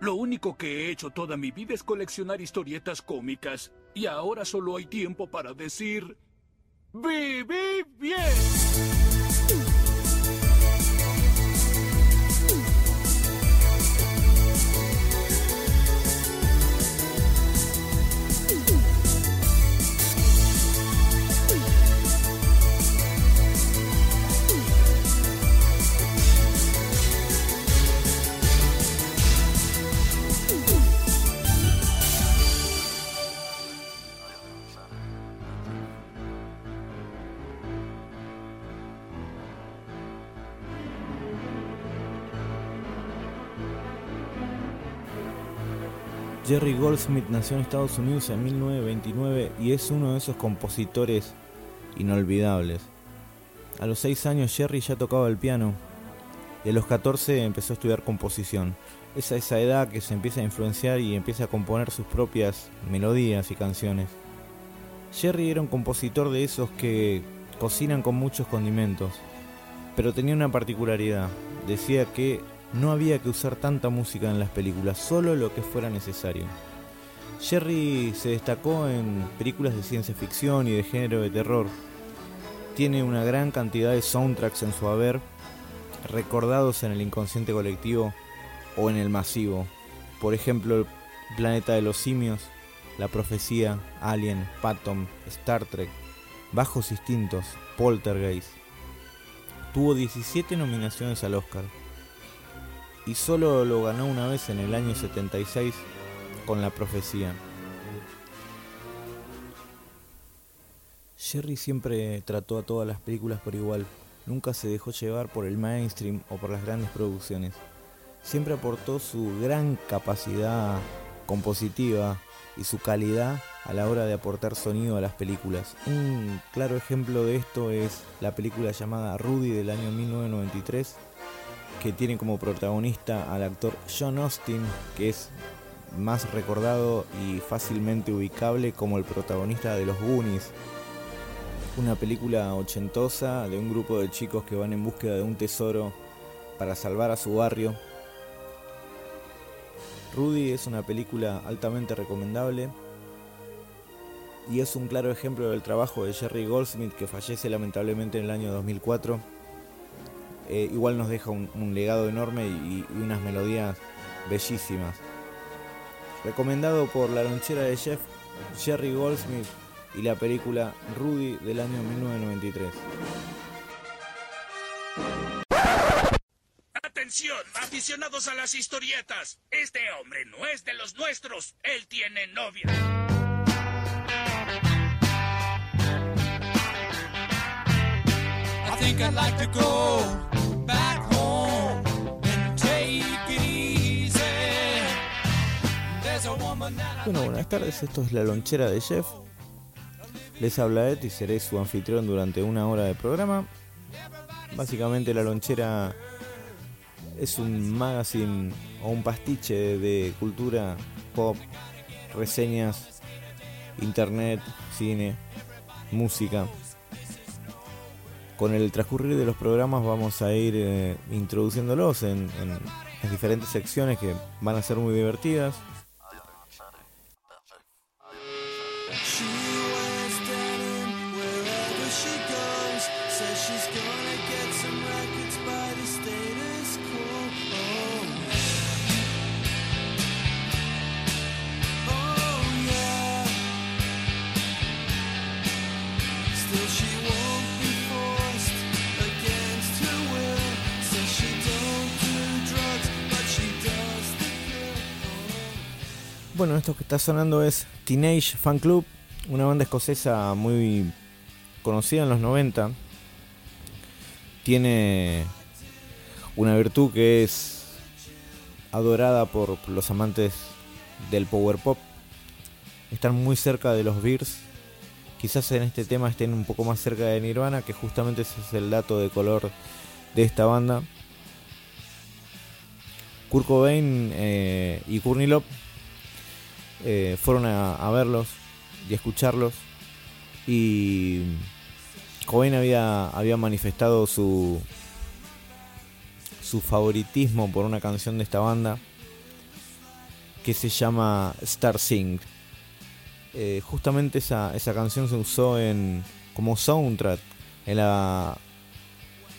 Lo único que he hecho toda mi vida es coleccionar historietas cómicas. Y ahora solo hay tiempo para decir... ¡Viví bien! Jerry Goldsmith nació en Estados Unidos en 1929 y es uno de esos compositores inolvidables. A los 6 años Jerry ya tocaba el piano y a los 14 empezó a estudiar composición. Es a esa edad que se empieza a influenciar y empieza a componer sus propias melodías y canciones. Jerry era un compositor de esos que cocinan con muchos condimentos, pero tenía una particularidad. Decía que no había que usar tanta música en las películas, solo lo que fuera necesario. Jerry se destacó en películas de ciencia ficción y de género de terror. Tiene una gran cantidad de soundtracks en su haber, recordados en el inconsciente colectivo o en el masivo. Por ejemplo, Planeta de los Simios, La Profecía, Alien, Patton, Star Trek, Bajos Instintos, Poltergeist. Tuvo 17 nominaciones al Oscar y solo lo ganó una vez en el año 76 con La Profecía. Jerry siempre trató a todas las películas por igual, nunca se dejó llevar por el mainstream o por las grandes producciones. Siempre aportó su gran capacidad compositiva y su calidad a la hora de aportar sonido a las películas. Un claro ejemplo de esto es la película llamada Rudy del año 1993 que tiene como protagonista al actor John Austin, que es más recordado y fácilmente ubicable como el protagonista de Los Goonies, una película ochentosa de un grupo de chicos que van en búsqueda de un tesoro para salvar a su barrio. Rudy es una película altamente recomendable y es un claro ejemplo del trabajo de Jerry Goldsmith que fallece lamentablemente en el año 2004 eh, igual nos deja un, legado enorme y, unas melodías bellísimas. Recomendado por la lonchera de Jeff, Jerry Goldsmith y la película Rudy del año 1993. Atención, aficionados a las historietas. Este hombre no es de los nuestros. Él tiene novia. I think I'd like to go. Bueno, buenas tardes, esto es la lonchera de Jeff. Les habla Ed y seré su anfitrión durante una hora de programa. Básicamente la lonchera es un magazine o un pastiche de cultura, pop, reseñas, internet, cine, música. Con el transcurrir de los programas vamos a ir eh, introduciéndolos en, en las diferentes secciones que van a ser muy divertidas. Esto que está sonando es Teenage Fan Club, una banda escocesa muy conocida en los 90. Tiene una virtud que es adorada por los amantes del power pop. Están muy cerca de los Bears. Quizás en este tema estén un poco más cerca de Nirvana, que justamente ese es el dato de color de esta banda. Kurt Cobain eh, y Courtney Love eh, fueron a, verlos y a escucharlos y Cobain había, había manifestado su, su favoritismo por una canción de esta banda que se llama Star Sing. Eh, justamente esa, esa canción se usó en, como soundtrack en, la,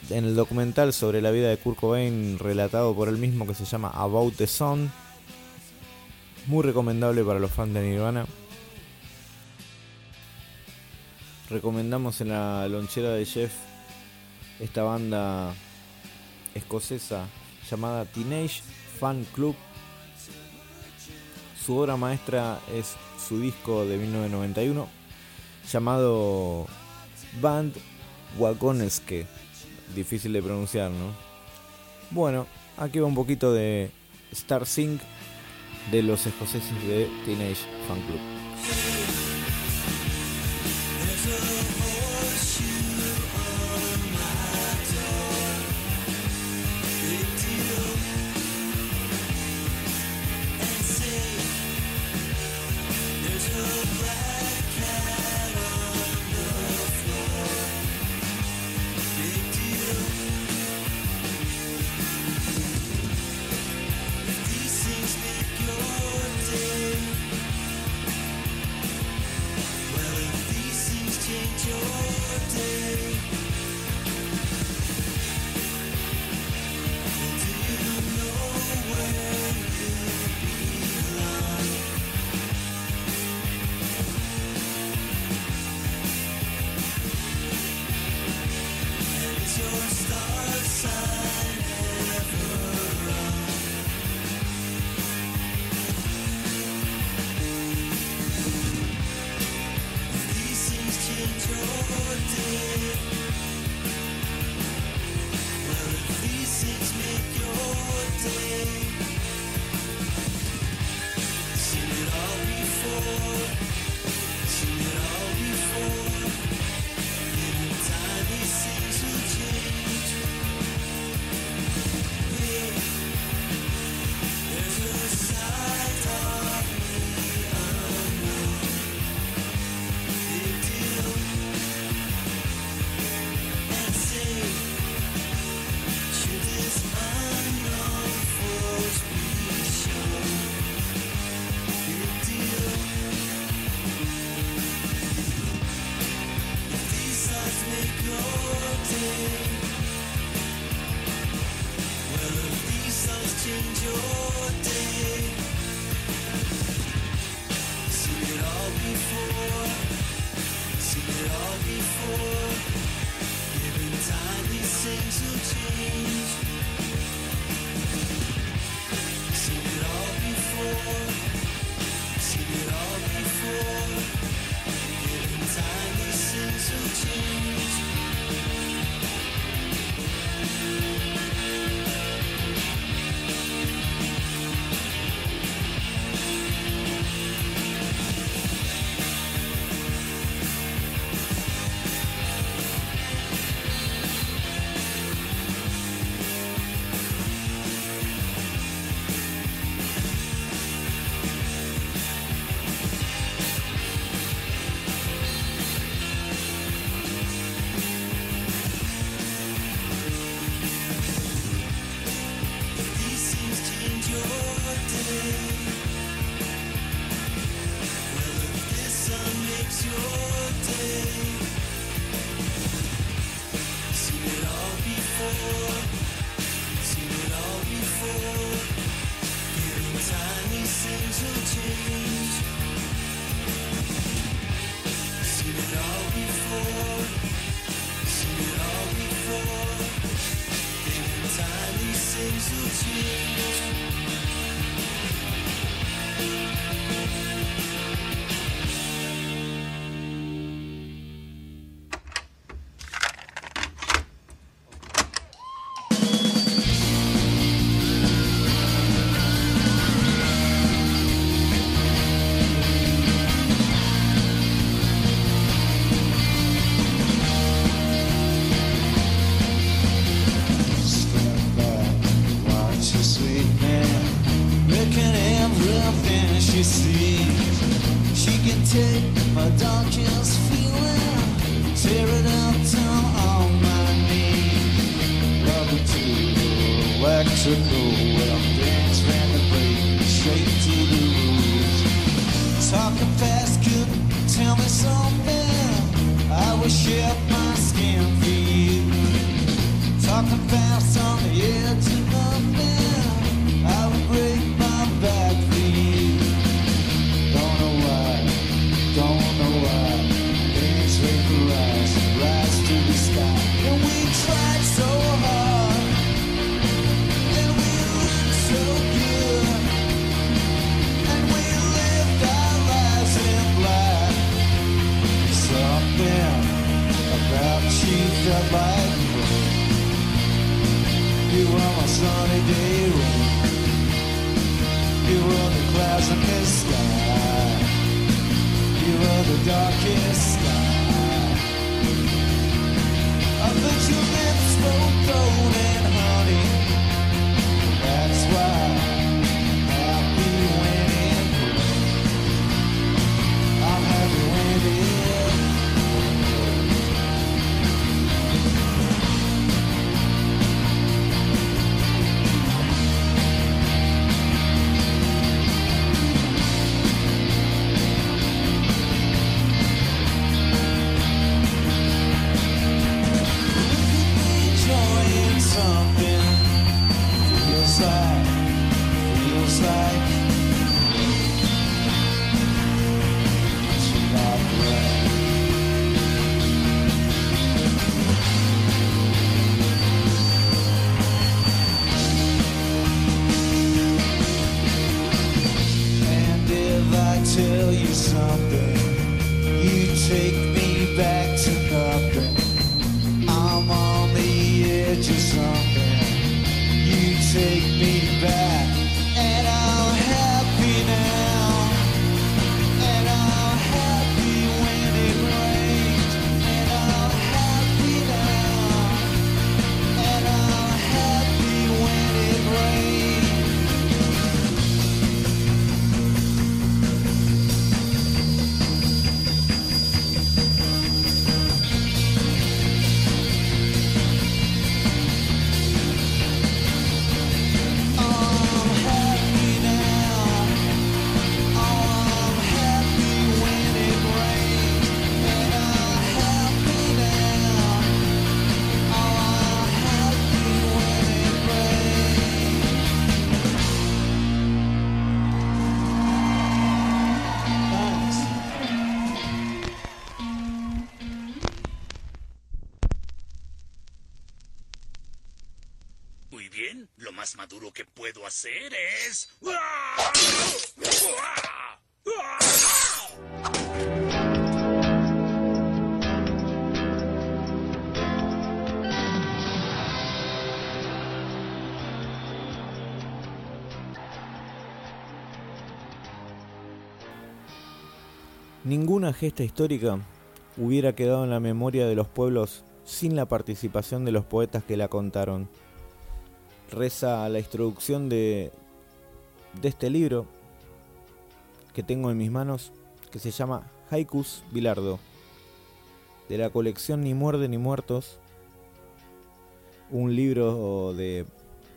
en el documental sobre la vida de Kurt Cobain relatado por él mismo que se llama About the Sun. Muy recomendable para los fans de Nirvana. Recomendamos en la lonchera de Jeff esta banda escocesa llamada Teenage Fan Club. Su obra maestra es su disco de 1991 llamado Band Wagoneske. Difícil de pronunciar, ¿no? Bueno, aquí va un poquito de Star Sync de los escoceses de Teenage Fan Club. You were my sunny day rain. You were the clouds in the sky. You were the darkest sky. I thought your lips were golden honey. That's why. Ninguna gesta histórica hubiera quedado en la memoria de los pueblos sin la participación de los poetas que la contaron. Reza la introducción de, de este libro que tengo en mis manos, que se llama Haikus Bilardo, de la colección Ni Muerde ni Muertos, un libro de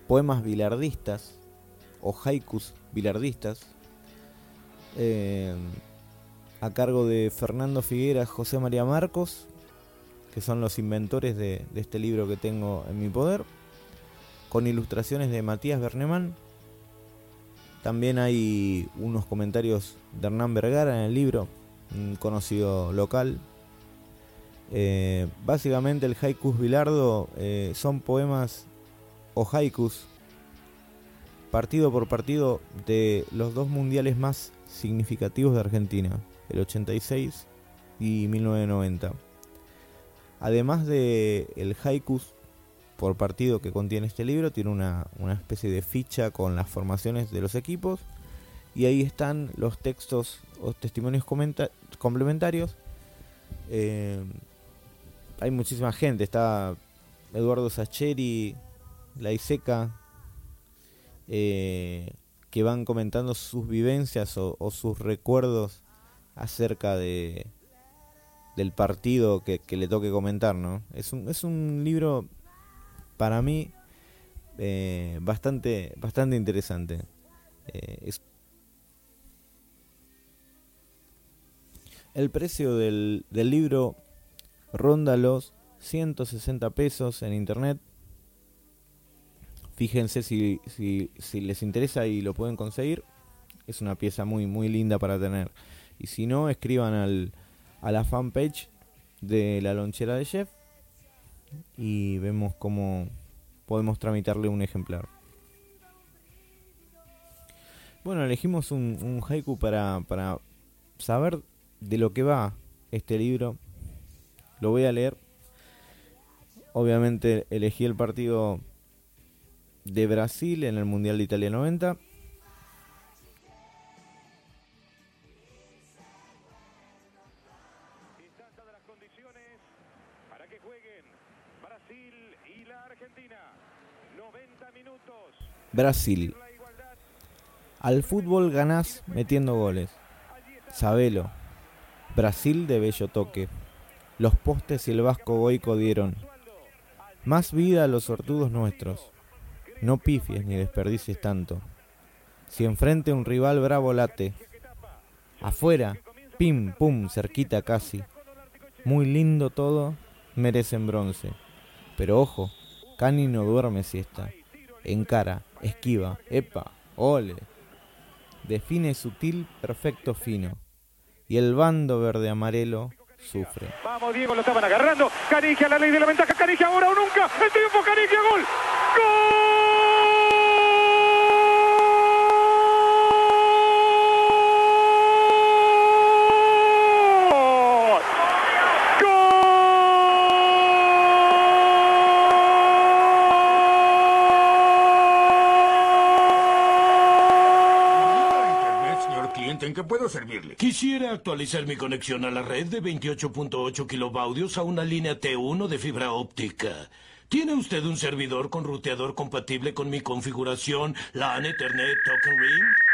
poemas bilardistas o haikus bilardistas. Eh, a cargo de Fernando Figueras, José María Marcos, que son los inventores de, este libro que tengo en mi poder, con ilustraciones de Matías Berneman. También hay unos comentarios de Hernán Vergara en el libro, un conocido local. Eh, básicamente el haikus Bilardo eh, son poemas o haikus partido por partido de los dos mundiales más significativos de Argentina el 86 y 1990. Además de el haikus por partido que contiene este libro, tiene una, especie de ficha con las formaciones de los equipos y ahí están los textos o testimonios complementarios. Eh, hay muchísima gente, está Eduardo Sacheri, La Iseca, eh, que van comentando sus vivencias o sus recuerdos acerca de del partido que, le toque comentar, ¿no? Es un, es un libro para mí eh, bastante, bastante interesante. Eh, El precio del, del libro ronda los 160 pesos en internet. Fíjense si, si, les interesa y lo pueden conseguir. Es una pieza muy, muy linda para tener. Y si no, escriban al, a la fanpage de la lonchera de Jeff y vemos cómo podemos tramitarle un ejemplar. Bueno, elegimos un, un haiku para, para saber de lo que va este libro. Lo voy a leer. Obviamente elegí el partido de Brasil en el Mundial de Italia 90. Brasil. Al fútbol ganás metiendo goles. Sabelo. Brasil de bello toque. Los postes y el vasco goico dieron. Más vida a los sortudos nuestros. No pifies ni desperdicies tanto. Si enfrente un rival bravo late. Afuera, pim, pum, cerquita casi. Muy lindo todo, merecen bronce. Pero ojo, Cani no duerme siesta. Encara, esquiva, epa, ole. Define sutil, perfecto, fino. Y el bando verde amarelo sufre. Vamos, Diego, lo estaban agarrando. Canigia, la ley de la ventaja. Canigia, ahora o nunca. El triunfo, Canigia, gol. ¡Gol! Quisiera actualizar mi conexión a la red de 28.8 kilobaudios a una línea T1 de fibra óptica. ¿Tiene usted un servidor con ruteador compatible con mi configuración LAN Ethernet Token Ring?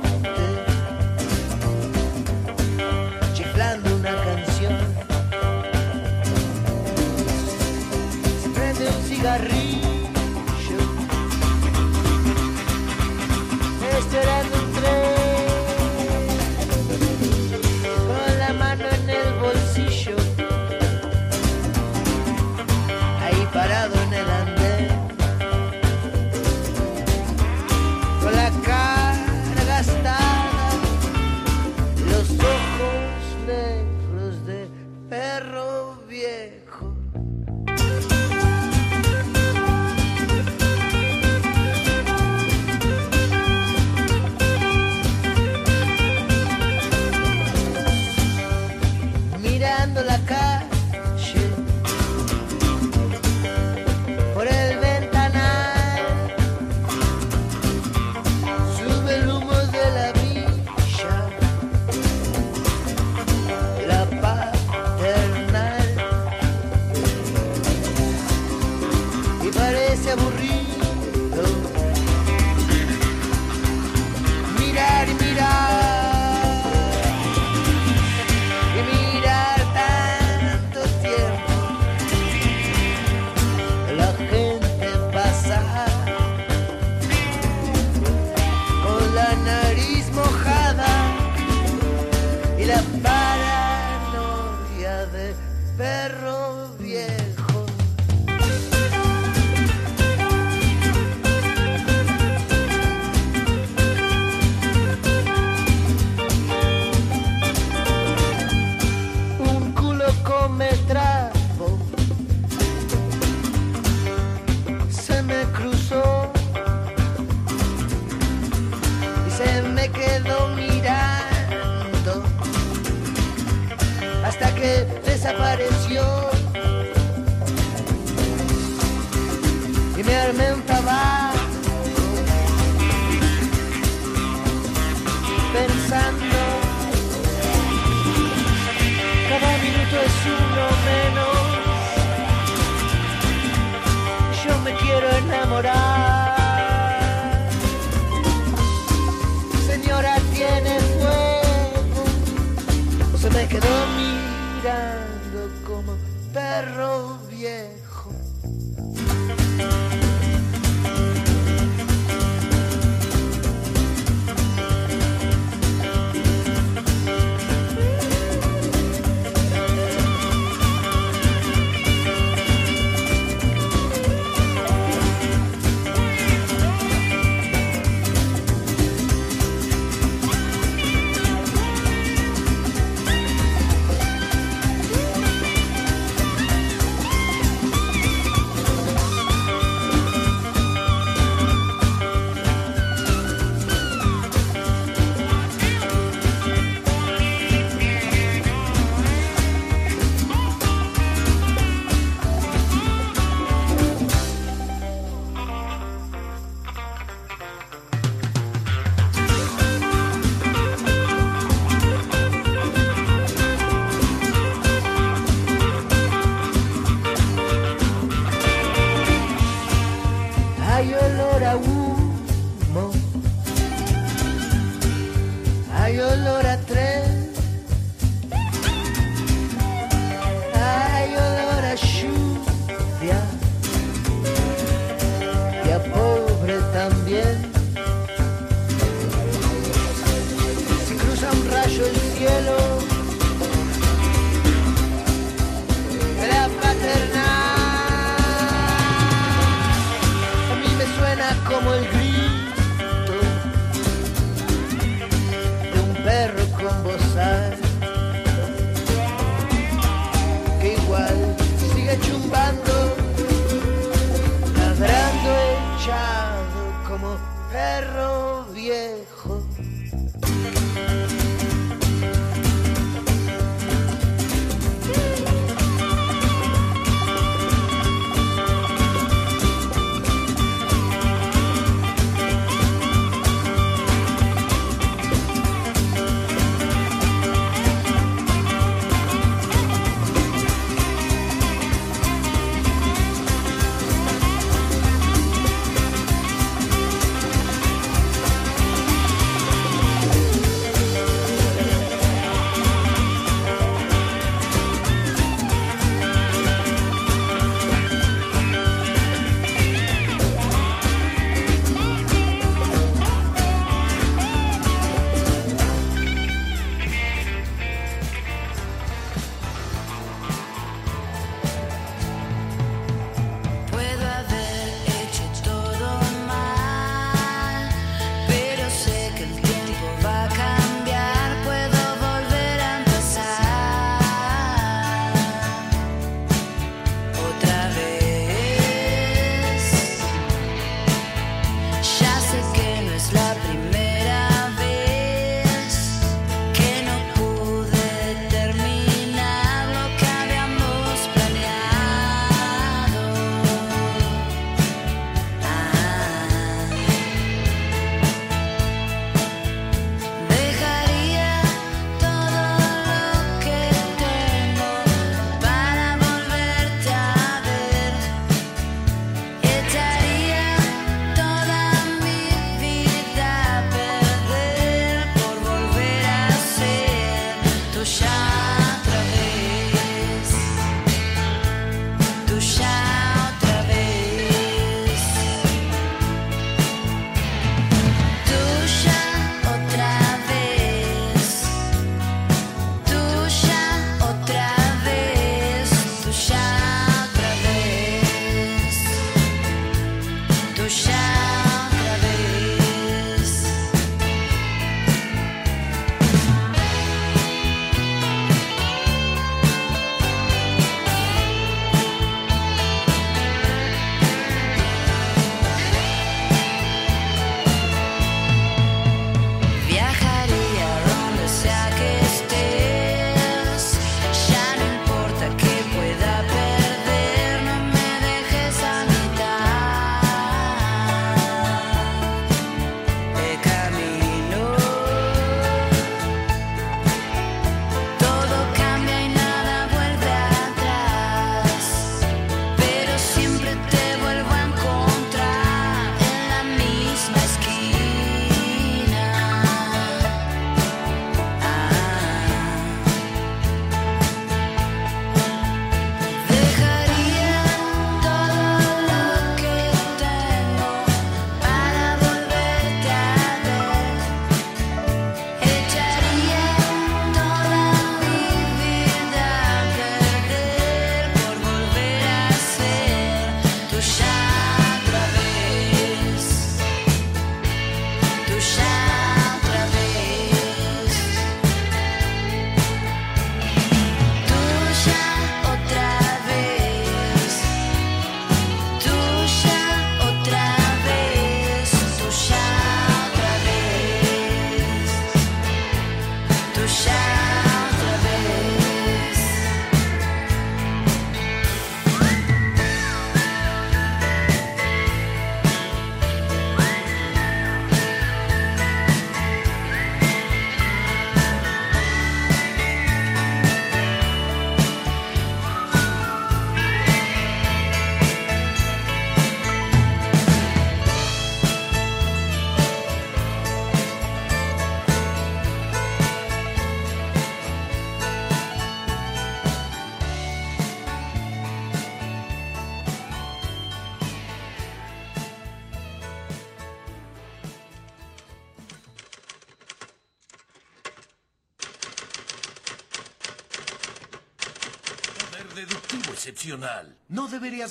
Se me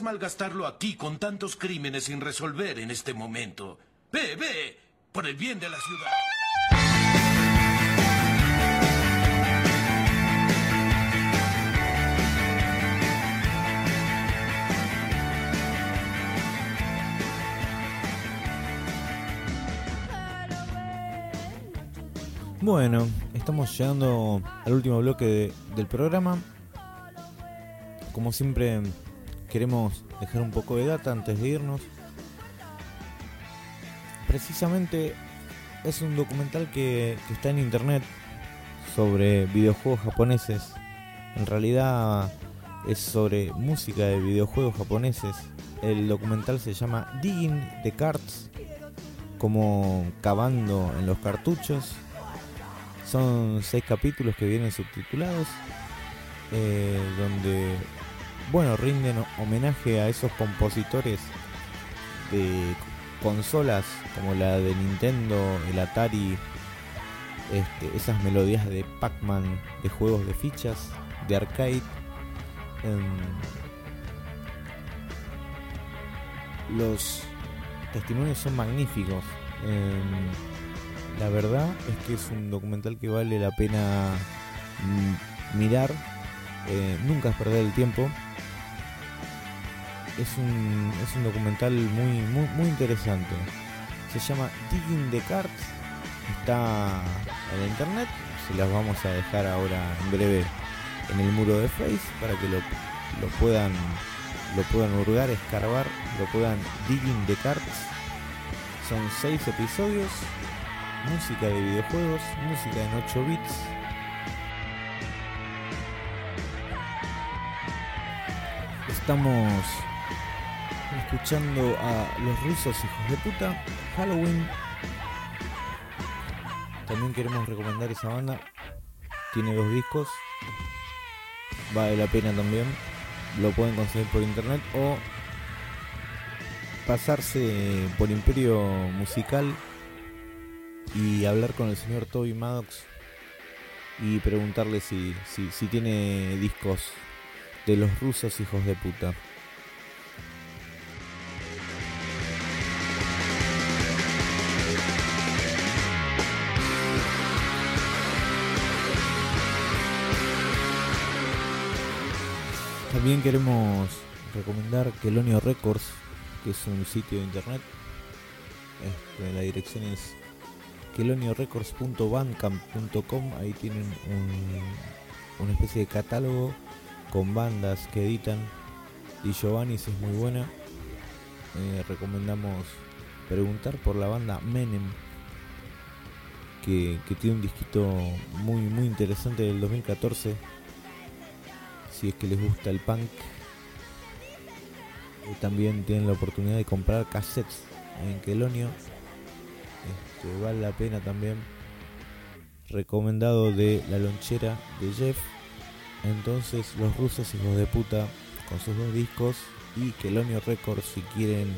Malgastarlo aquí con tantos crímenes sin resolver en este momento. Ve, ve, por el bien de la ciudad. Bueno, estamos llegando al último bloque del programa. Como siempre, queremos dejar un poco de data antes de irnos. Precisamente es un documental que, está en internet sobre videojuegos japoneses. En realidad es sobre música de videojuegos japoneses. El documental se llama Digging the Cards, como cavando en los cartuchos son seis capítulos que vienen subtitulados, eh, donde, bueno, rinden homenaje a esos compositores de consolas como la de Nintendo, el Atari, este, esas melodías de Pac-Man, de juegos de fichas, de arcade. Em, los testimonios son magníficos. Em, la verdad es que es un documental que vale la pena mm, mirar. Eh, nunca es perder el tiempo. Es un, es un documental muy, muy, muy interesante. Se llama Digging the Cards. Está en internet. Se las vamos a dejar ahora en breve en el muro de Face para que lo, lo puedan lo puedan hurgar, escarbar, lo puedan digging the cards. Son seis episodios música de videojuegos, música en 8 bits. Estamos escuchando a los rusos hijos de puta, Halloween. También queremos recomendar esa banda. Tiene dos discos. Vale la pena también. Lo pueden conseguir por internet o pasarse por Imperio Musical y hablar con el señor Toby Maddox y preguntarle si, si, tiene discos de los rusos hijos de puta. También queremos recomendar Kelonio Records, que es un sitio de internet. Este, la dirección es queloniorecords.bandcamp.com ahí tienen una especie de catálogo con bandas que editan. Y Giovanni's es muy buena eh, recomendamos preguntar por la banda Menem que, tiene un disquito muy muy interesante del 2014 si es que les gusta el punk y también tienen la oportunidad de comprar cassettes en Quelonio este, vale la pena también. Recomendado de La Lonchera de Jeff. Entonces, los rusos hijos de puta con sus dos discos y Kelonio Records si quieren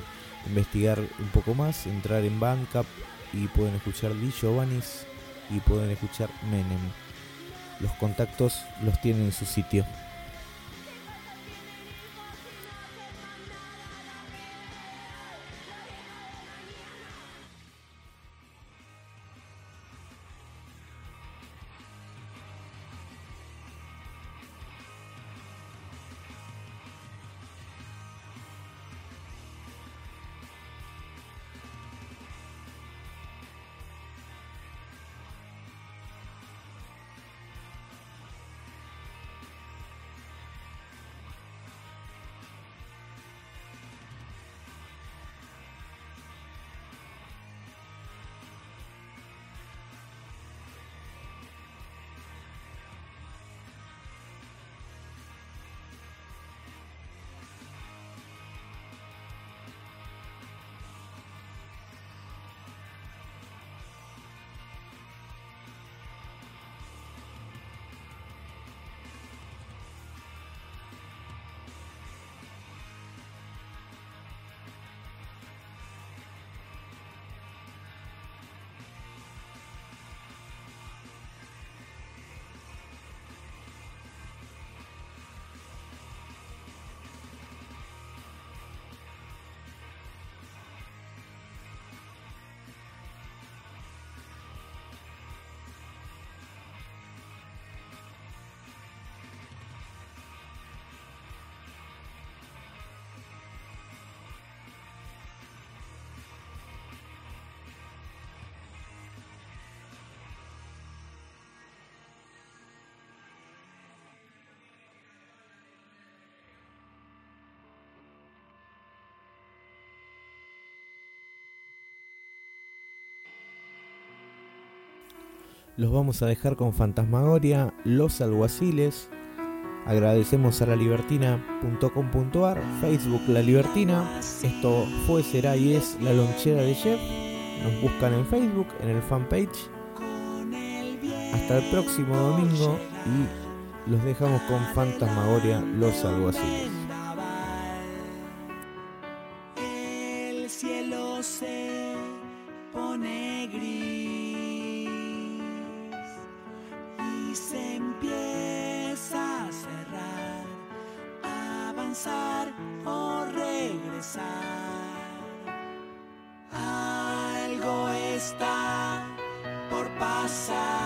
investigar un poco más, entrar en Bandcamp y pueden escuchar Di Giovannis y pueden escuchar Menem. Los contactos los tienen en su sitio. los vamos a dejar con Fantasmagoria, Los Alguaciles. Agradecemos a la libertina.com.ar, Facebook La Libertina. Esto fue, será y es La Lonchera de Jeff. Nos buscan en Facebook, en el fanpage. Hasta el próximo domingo y los dejamos con Fantasmagoria, Los Alguaciles. El cielo se pone gris. o regresar. Algo está por pasar.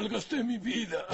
malgasté mi vida.